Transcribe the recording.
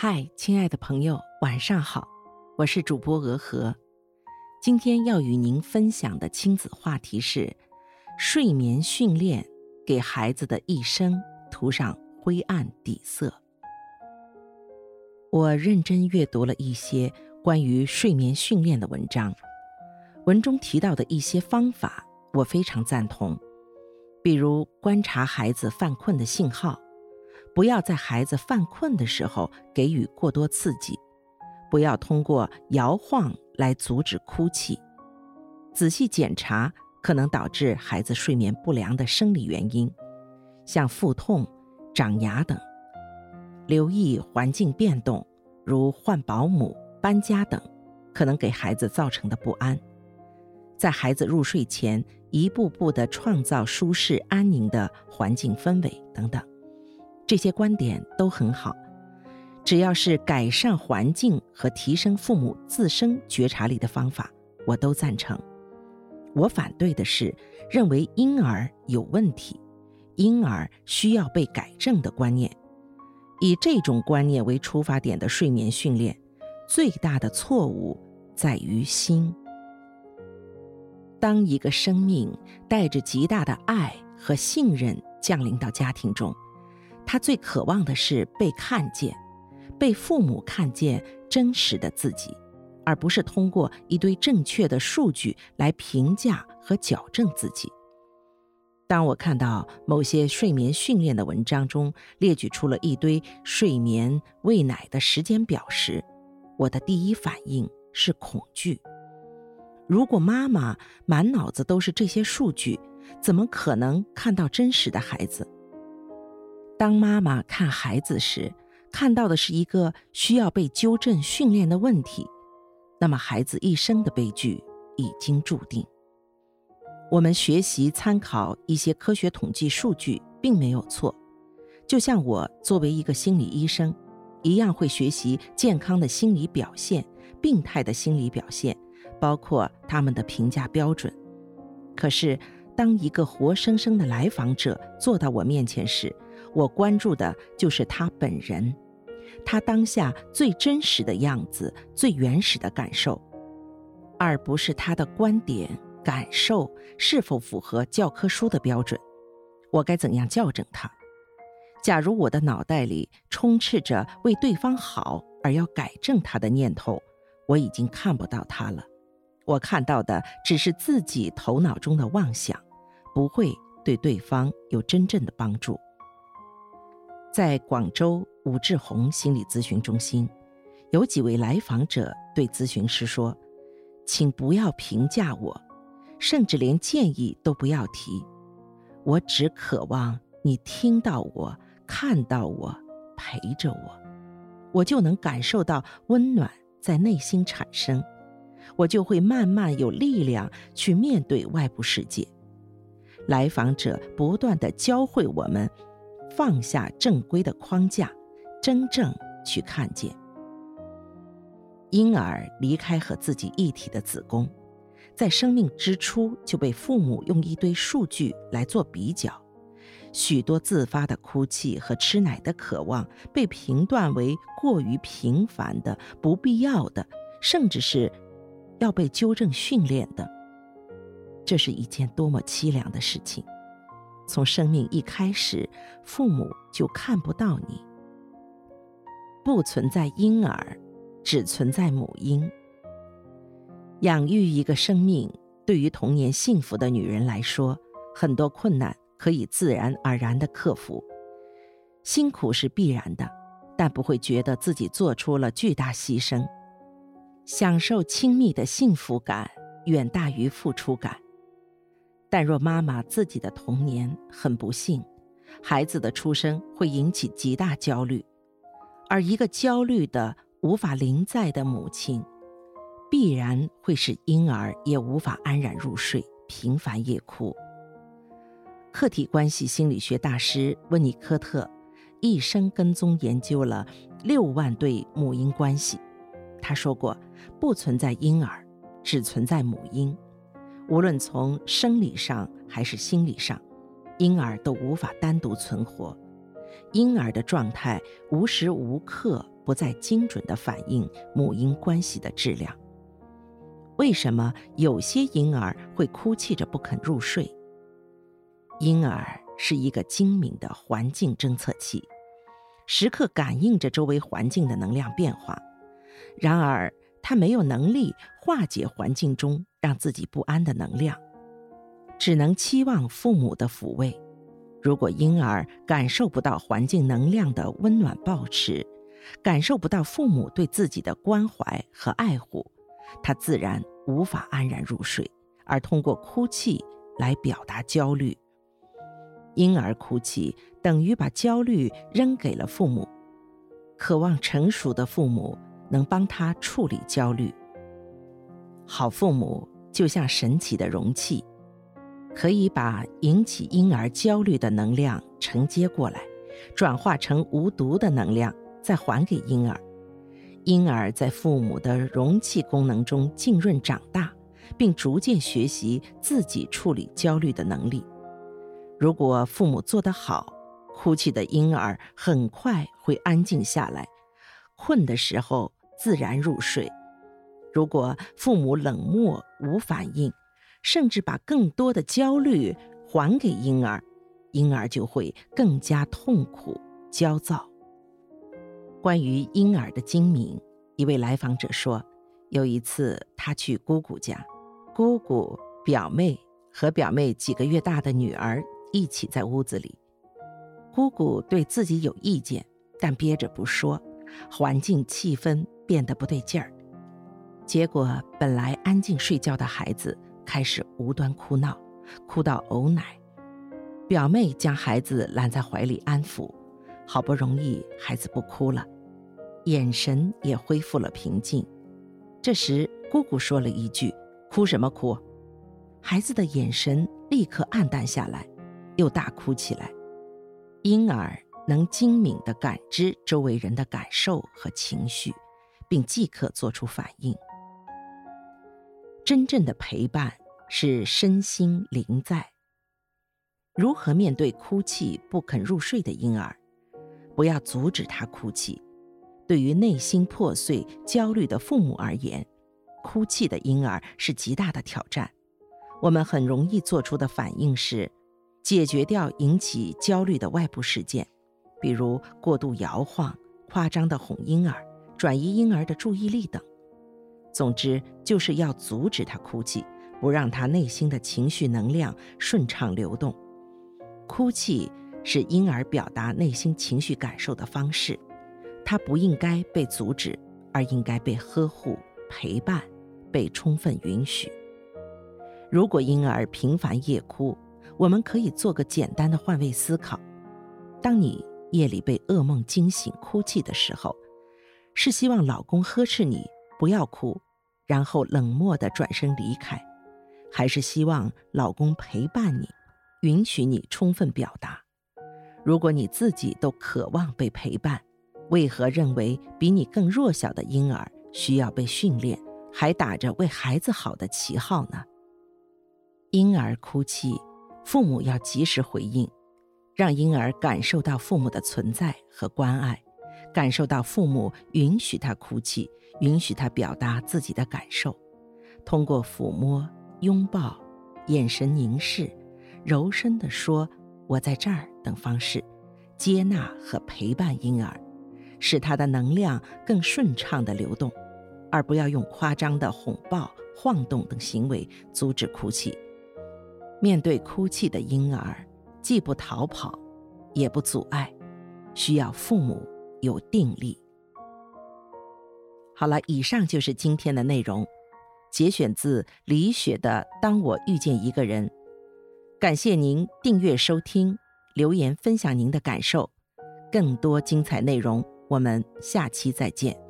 嗨，亲爱的朋友，晚上好，我是主播鹅和。今天要与您分享的亲子话题是：睡眠训练给孩子的一生涂上灰暗底色。我认真阅读了一些关于睡眠训练的文章，文中提到的一些方法，我非常赞同，比如观察孩子犯困的信号。不要在孩子犯困的时候给予过多刺激，不要通过摇晃来阻止哭泣。仔细检查可能导致孩子睡眠不良的生理原因，像腹痛、长牙等。留意环境变动，如换保姆、搬家等，可能给孩子造成的不安。在孩子入睡前，一步步地创造舒适安宁的环境氛围等等。这些观点都很好，只要是改善环境和提升父母自身觉察力的方法，我都赞成。我反对的是认为婴儿有问题、婴儿需要被改正的观念。以这种观念为出发点的睡眠训练，最大的错误在于心。当一个生命带着极大的爱和信任降临到家庭中，他最渴望的是被看见，被父母看见真实的自己，而不是通过一堆正确的数据来评价和矫正自己。当我看到某些睡眠训练的文章中列举出了一堆睡眠喂奶的时间表时，我的第一反应是恐惧。如果妈妈满脑子都是这些数据，怎么可能看到真实的孩子？当妈妈看孩子时，看到的是一个需要被纠正训练的问题，那么孩子一生的悲剧已经注定。我们学习参考一些科学统计数据并没有错，就像我作为一个心理医生，一样会学习健康的心理表现、病态的心理表现，包括他们的评价标准。可是，当一个活生生的来访者坐到我面前时，我关注的就是他本人，他当下最真实的样子、最原始的感受，而不是他的观点、感受是否符合教科书的标准。我该怎样校正他？假如我的脑袋里充斥着为对方好而要改正他的念头，我已经看不到他了。我看到的只是自己头脑中的妄想，不会对对方有真正的帮助。在广州武志红心理咨询中心，有几位来访者对咨询师说：“请不要评价我，甚至连建议都不要提。我只渴望你听到我、看到我、陪着我，我就能感受到温暖在内心产生，我就会慢慢有力量去面对外部世界。”来访者不断的教会我们。放下正规的框架，真正去看见。婴儿离开和自己一体的子宫，在生命之初就被父母用一堆数据来做比较，许多自发的哭泣和吃奶的渴望被评断为过于频繁的、不必要的，甚至是要被纠正训练的。这是一件多么凄凉的事情！从生命一开始，父母就看不到你。不存在婴儿，只存在母婴。养育一个生命，对于童年幸福的女人来说，很多困难可以自然而然的克服。辛苦是必然的，但不会觉得自己做出了巨大牺牲。享受亲密的幸福感，远大于付出感。但若妈妈自己的童年很不幸，孩子的出生会引起极大焦虑，而一个焦虑的无法临在的母亲，必然会使婴儿也无法安然入睡，频繁夜哭。客体关系心理学大师温尼科特一生跟踪研究了六万对母婴关系，他说过：“不存在婴儿，只存在母婴。”无论从生理上还是心理上，婴儿都无法单独存活。婴儿的状态无时无刻不在精准地反映母婴关系的质量。为什么有些婴儿会哭泣着不肯入睡？婴儿是一个精明的环境侦测器，时刻感应着周围环境的能量变化。然而，他没有能力化解环境中让自己不安的能量，只能期望父母的抚慰。如果婴儿感受不到环境能量的温暖抱持，感受不到父母对自己的关怀和爱护，他自然无法安然入睡，而通过哭泣来表达焦虑。婴儿哭泣等于把焦虑扔给了父母，渴望成熟的父母能帮他处理焦虑。好父母就像神奇的容器，可以把引起婴儿焦虑的能量承接过来，转化成无毒的能量，再还给婴儿。婴儿在父母的容器功能中浸润长大，并逐渐学习自己处理焦虑的能力。如果父母做得好，哭泣的婴儿很快会安静下来，困的时候自然入睡。如果父母冷漠无反应，甚至把更多的焦虑还给婴儿，婴儿就会更加痛苦焦躁。关于婴儿的精明，一位来访者说，有一次他去姑姑家，姑姑、表妹和表妹几个月大的女儿。一起在屋子里，姑姑对自己有意见，但憋着不说，环境气氛变得不对劲儿。结果，本来安静睡觉的孩子开始无端哭闹，哭到呕奶。表妹将孩子揽在怀里安抚，好不容易孩子不哭了，眼神也恢复了平静。这时，姑姑说了一句：“哭什么哭？”孩子的眼神立刻暗淡下来。又大哭起来。婴儿能精敏地感知周围人的感受和情绪，并即刻做出反应。真正的陪伴是身心灵在。如何面对哭泣不肯入睡的婴儿？不要阻止他哭泣。对于内心破碎、焦虑的父母而言，哭泣的婴儿是极大的挑战。我们很容易做出的反应是。解决掉引起焦虑的外部事件，比如过度摇晃、夸张的哄婴儿、转移婴儿的注意力等。总之，就是要阻止他哭泣，不让他内心的情绪能量顺畅流动。哭泣是婴儿表达内心情绪感受的方式，他不应该被阻止，而应该被呵护、陪伴、被充分允许。如果婴儿频繁夜哭，我们可以做个简单的换位思考：当你夜里被噩梦惊醒、哭泣的时候，是希望老公呵斥你不要哭，然后冷漠地转身离开，还是希望老公陪伴你，允许你充分表达？如果你自己都渴望被陪伴，为何认为比你更弱小的婴儿需要被训练，还打着为孩子好的旗号呢？婴儿哭泣。父母要及时回应，让婴儿感受到父母的存在和关爱，感受到父母允许他哭泣，允许他表达自己的感受。通过抚摸、拥抱、眼神凝视、柔声地说“我在这儿”等方式，接纳和陪伴婴儿，使他的能量更顺畅地流动，而不要用夸张的哄抱、晃动等行为阻止哭泣。面对哭泣的婴儿，既不逃跑，也不阻碍，需要父母有定力。好了，以上就是今天的内容，节选自李雪的《当我遇见一个人》。感谢您订阅收听，留言分享您的感受。更多精彩内容，我们下期再见。